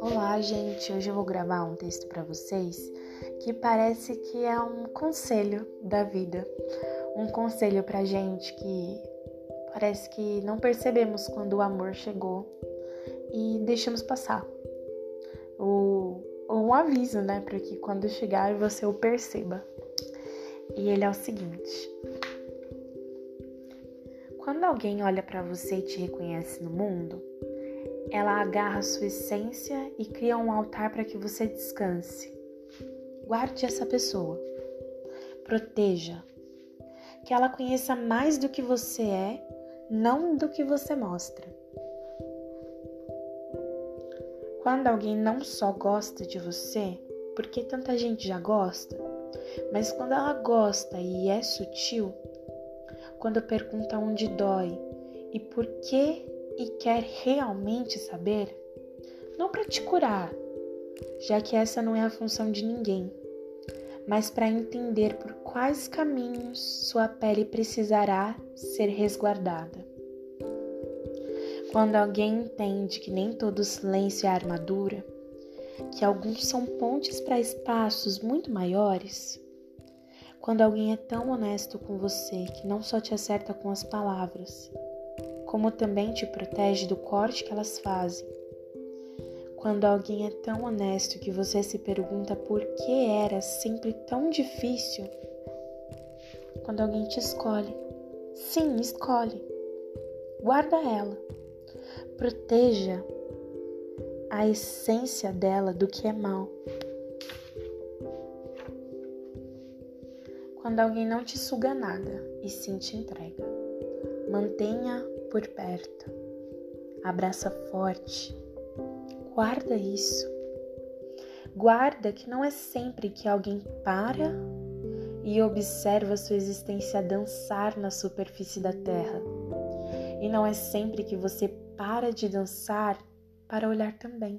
Olá, gente. Hoje eu vou gravar um texto para vocês que parece que é um conselho da vida. Um conselho pra gente que parece que não percebemos quando o amor chegou e deixamos passar. Ou, um aviso, né, para que quando chegar você o perceba. E ele é o seguinte: Quando alguém olha para você e te reconhece no mundo, ela agarra sua essência e cria um altar para que você descanse. Guarde essa pessoa. Proteja. Que ela conheça mais do que você é, não do que você mostra. Quando alguém não só gosta de você, porque tanta gente já gosta, mas quando ela gosta e é sutil, quando pergunta onde dói e por que e quer realmente saber, não para te curar, já que essa não é a função de ninguém, mas para entender por quais caminhos sua pele precisará ser resguardada. Quando alguém entende que nem todo silêncio é armadura, que alguns são pontes para espaços muito maiores, quando alguém é tão honesto com você que não só te acerta com as palavras, como também te protege do corte que elas fazem. Quando alguém é tão honesto que você se pergunta por que era sempre tão difícil. Quando alguém te escolhe. Sim, escolhe. Guarda ela. Proteja a essência dela do que é mal. Quando alguém não te suga nada e sim te entrega, mantenha por perto, abraça forte, guarda isso. Guarda que não é sempre que alguém para e observa sua existência dançar na superfície da terra. E não é sempre que você para de dançar para olhar também.